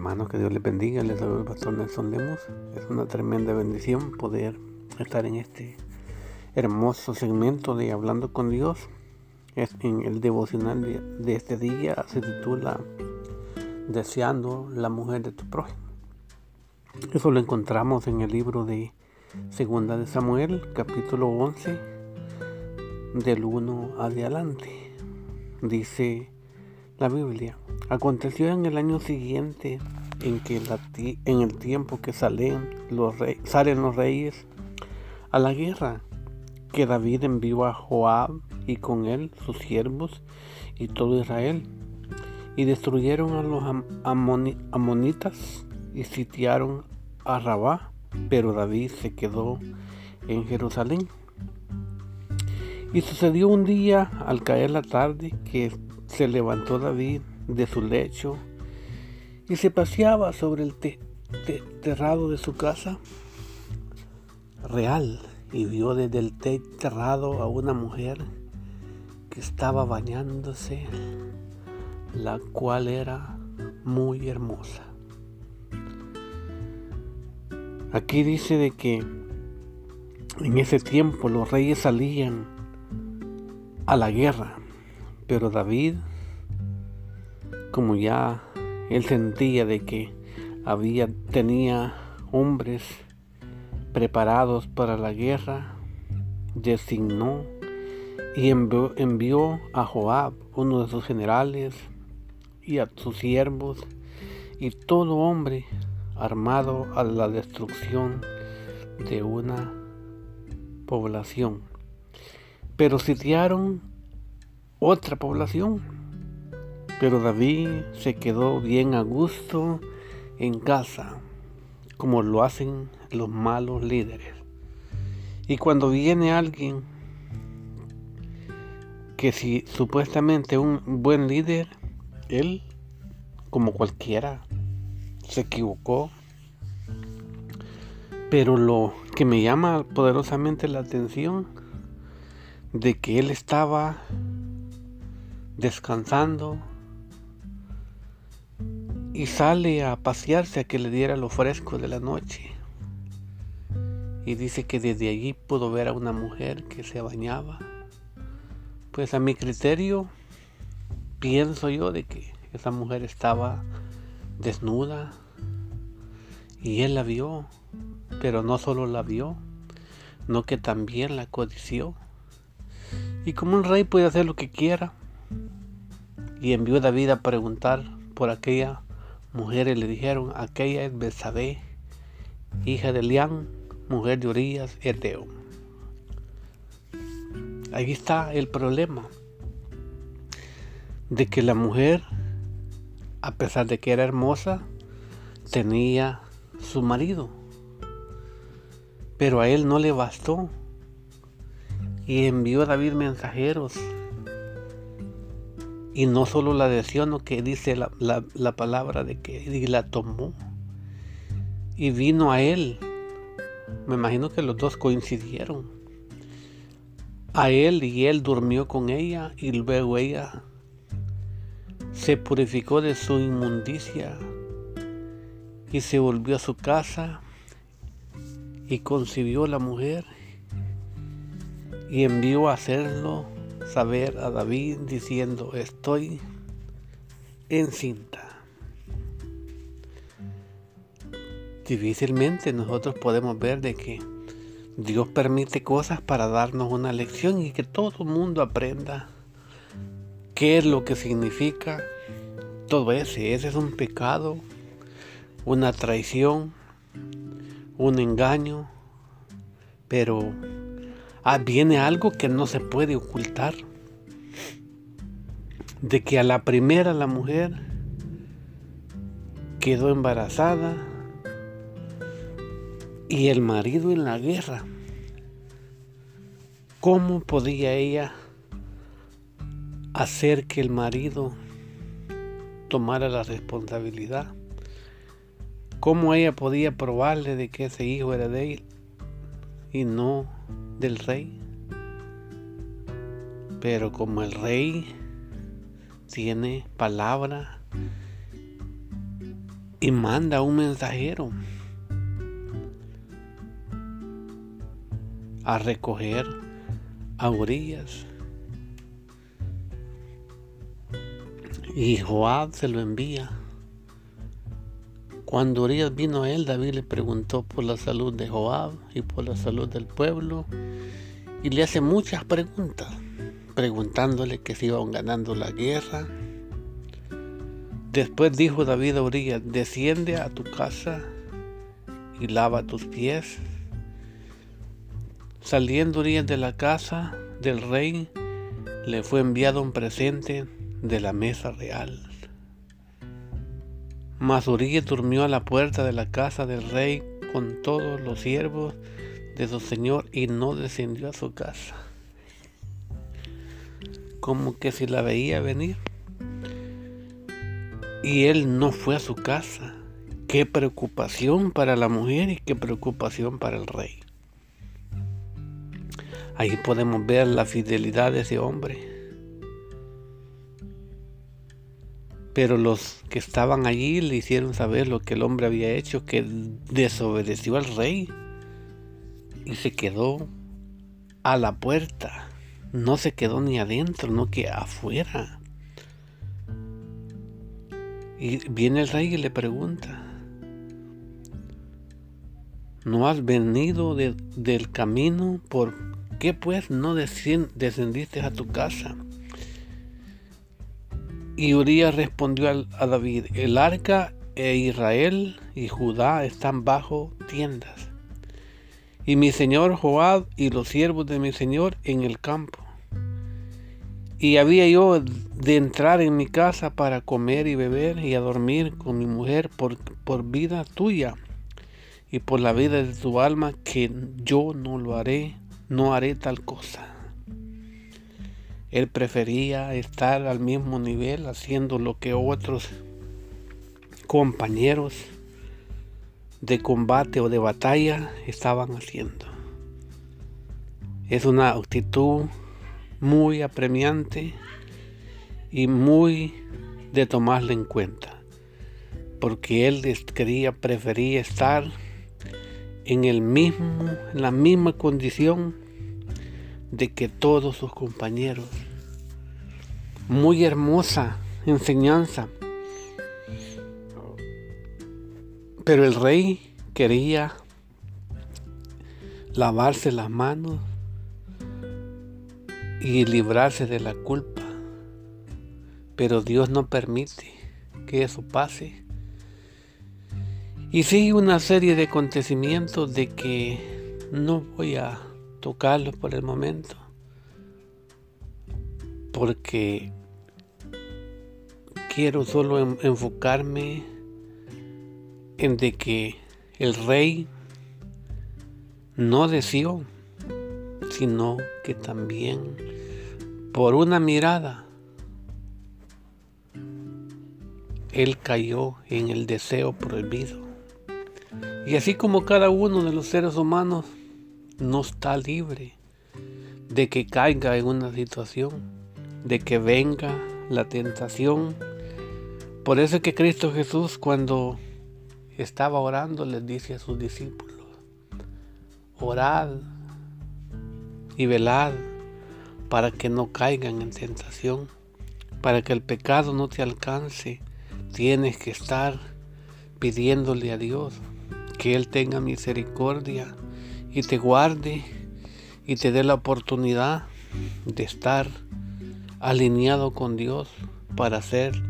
Hermanos, que Dios les bendiga. Les doy el pastor Nelson Lemos. Es una tremenda bendición poder estar en este hermoso segmento de Hablando con Dios. Es en el devocional de, de este día se titula Deseando la mujer de tu prójimo. Eso lo encontramos en el libro de Segunda de Samuel, capítulo 11, del 1 adelante. Dice la Biblia. Aconteció en el año siguiente en que en el tiempo que salen los, reyes a la guerra, que David envió a Joab y con él sus siervos y todo Israel, y destruyeron a los amonitas y sitiaron a Rabá, pero David se quedó en Jerusalén. Y sucedió un día, al caer la tarde, que se levantó David de su lecho y se paseaba sobre el terrado de su casa real y vio desde el terrado a una mujer que estaba bañándose, la cual era muy hermosa. Aquí dice de que en ese tiempo los reyes salían a la guerra, pero David como ya él sentía de que había tenía hombres preparados para la guerra, designó y envió, envió, a Joab, uno de sus generales, y a sus siervos, y todo hombre armado a la destrucción de una población. Pero sitiaron otra población pero David se quedó bien a gusto en casa, como lo hacen los malos líderes. Y cuando viene alguien que si supuestamente un buen líder, él, como cualquiera, se equivocó. Pero lo que me llama poderosamente la atención de que él estaba descansando, y sale a pasearse a que le diera lo fresco de la noche. Y dice que desde allí pudo ver a una mujer que se bañaba. Pues a mi criterio, pienso yo de que esa mujer estaba desnuda y él la vio, pero no solo la vio, no que también la codició. Y como un rey puede hacer lo que quiera, y envió David a preguntar por aquella mujeres le dijeron, aquella es Besabé, hija de Lián, mujer de Urias, Eteo. Ahí está el problema de que la mujer, a pesar de que era hermosa, tenía su marido, pero a él no le bastó y envió a David mensajeros y no solo la deseó, no que dice la, palabra de que la tomó. Y vino a él. Me imagino que los dos coincidieron. A él y él durmió con ella y luego ella se purificó de su inmundicia y se volvió a su casa y concibió la mujer y envió a hacerlo saber a David diciendo, estoy encinta. Difícilmente nosotros podemos ver de que Dios permite cosas para darnos una lección y que todo el mundo aprenda qué es lo que significa todo ese. Ese es un pecado, una traición, un engaño, pero viene algo que no se puede ocultar. De que a la primera la mujer quedó embarazada y el marido en la guerra. ¿Cómo podía ella hacer que el marido tomara la responsabilidad? ¿Cómo ella podía probarle de que ese hijo era de él y no del rey. Pero como el rey tiene palabra y manda un mensajero a recoger a Urias. Y Joab se lo envía. Cuando Urias vino a él, David le preguntó por la salud de Joab y por la salud del pueblo y le hace muchas preguntas, preguntándole que si iban ganando la guerra. Después dijo David a Urias, desciende a tu casa y lava tus pies. Saliendo Urias de la casa del rey, le fue enviado un presente de la mesa real. Mas Urias durmió a la puerta de la casa del rey con todos los siervos de su señor y no descendió a su casa. Como que si la veía venir. Y él no fue a su casa. Qué preocupación para la mujer y qué preocupación para el rey. Ahí podemos ver la fidelidad de ese hombre Pero los que estaban allí le hicieron saber lo que el hombre había hecho, que desobedeció al rey y se quedó a la puerta. No se quedó ni adentro, no que afuera. Y viene el rey y le pregunta, ¿no has venido del camino? ¿Por qué pues no descendiste a tu casa? Y Urias respondió a David, el arca e Israel y Judá están bajo tiendas, y mi señor Joab y los siervos de mi señor en el campo. Y había yo de entrar en mi casa para comer y beber y a dormir con mi mujer por, por vida tuya y por la vida de tu alma, que yo no lo haré, no haré tal cosa. Él prefería estar al mismo nivel haciendo lo que otros compañeros de combate o de batalla estaban haciendo. Es una actitud muy apremiante y muy de tomarla en cuenta, porque él quería, prefería estar en el mismo, en la misma condición de que todos sus compañeros. Muy hermosa enseñanza. Pero el rey quería lavarse las manos y librarse de la culpa. Pero Dios no permite que eso pase. Y sigue una serie de acontecimientos de que no voy a tocarlo por el momento. Porque quiero solo enfocarme en de que el rey no deseó, sino que también por una mirada él cayó en el deseo prohibido. Y así como cada uno de los seres humanos no está libre de que caiga en una situación, de que venga la tentación. Por eso es que Cristo Jesús cuando estaba orando les dice a sus discípulos, orad y velad para que no caigan en tentación, para que el pecado no te alcance. Tienes que estar pidiéndole a Dios que Él tenga misericordia y te guarde y te dé la oportunidad de estar alineado con Dios para hacer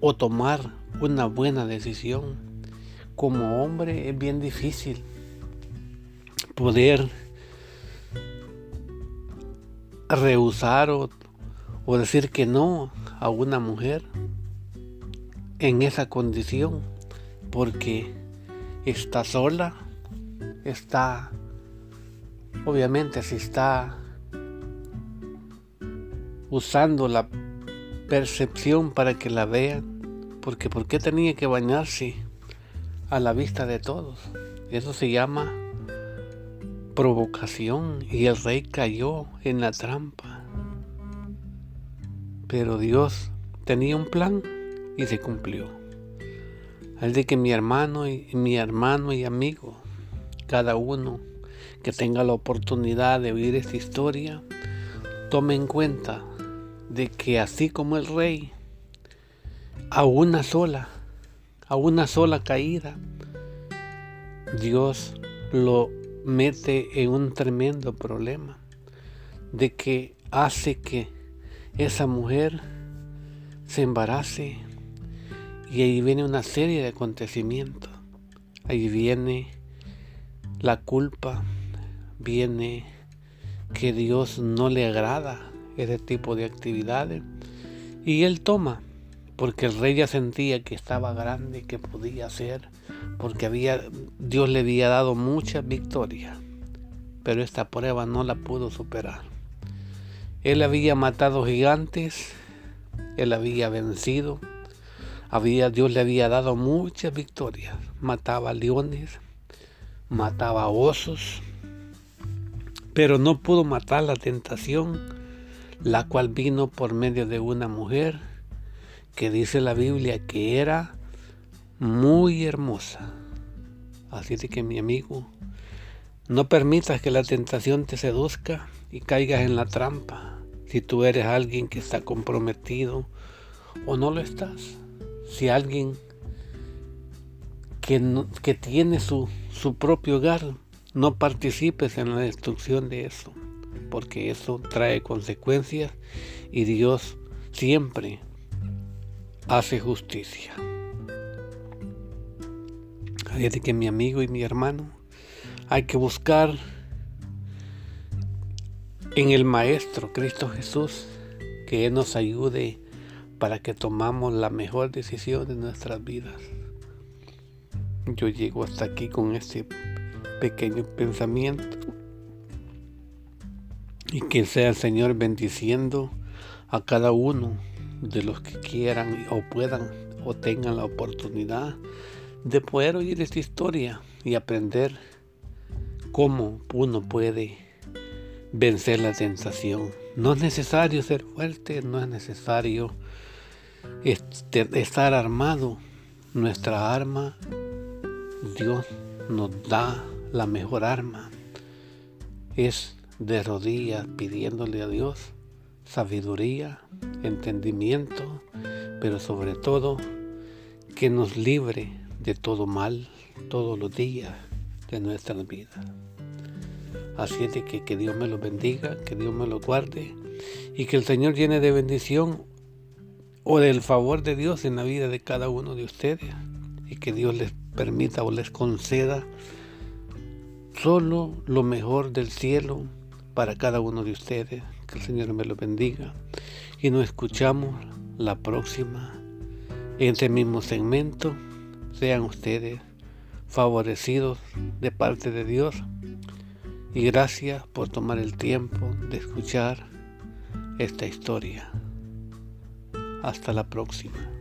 o tomar una buena decisión. Como hombre es bien difícil poder rehusar o, o decir que no a una mujer en esa condición porque está sola, está Obviamente si está usando la percepción para que la vean, porque ¿por qué tenía que bañarse a la vista de todos? Eso se llama provocación y el rey cayó en la trampa. Pero Dios tenía un plan y se cumplió. Al de que mi hermano y mi hermano y amigo, cada uno que tenga la oportunidad de oír esta historia, tome en cuenta de que así como el rey, a una sola, a una sola caída, Dios lo mete en un tremendo problema de que hace que esa mujer se embarace y ahí viene una serie de acontecimientos. Ahí viene la culpa, viene que Dios no le agrada ese tipo de actividades y él toma porque el rey ya sentía que estaba grande, que podía hacer, porque había, Dios le había dado muchas victorias, pero esta prueba no la pudo superar. Él había matado gigantes, él había vencido, había, Dios le había dado muchas victorias, mataba leones, mataba osos, pero no pudo matar la tentación, la cual vino por medio de una mujer que dice la Biblia que era muy hermosa. Así de que mi amigo, no permitas que la tentación te seduzca y caigas en la trampa. Si tú eres alguien que está comprometido o no lo estás. Si alguien que, que tiene su, su propio hogar, no participes en la destrucción de eso, porque eso trae consecuencias y Dios siempre hace justicia. Así de que mi amigo y mi hermano, hay que buscar en el Maestro Cristo Jesús que Él nos ayude para que tomamos la mejor decisión de nuestras vidas. Yo llego hasta aquí con este pequeño pensamiento y que sea el Señor bendiciendo a cada uno de los que quieran o puedan o tengan la oportunidad de poder oír esta historia y aprender cómo uno puede vencer la tentación. No es necesario ser fuerte, no es necesario este, estar armado. Nuestra arma, Dios nos da la mejor arma. Es de rodillas pidiéndole a Dios sabiduría, entendimiento, pero sobre todo que nos libre de todo mal todos los días de nuestra vida. Así es que, que Dios me lo bendiga, que Dios me lo guarde y que el Señor llene de bendición o del favor de Dios en la vida de cada uno de ustedes y que Dios les permita o les conceda solo lo mejor del cielo para cada uno de ustedes que el Señor me lo bendiga. Y nos escuchamos la próxima en este mismo segmento. Sean ustedes favorecidos de parte de Dios. Y gracias por tomar el tiempo de escuchar esta historia. Hasta la próxima.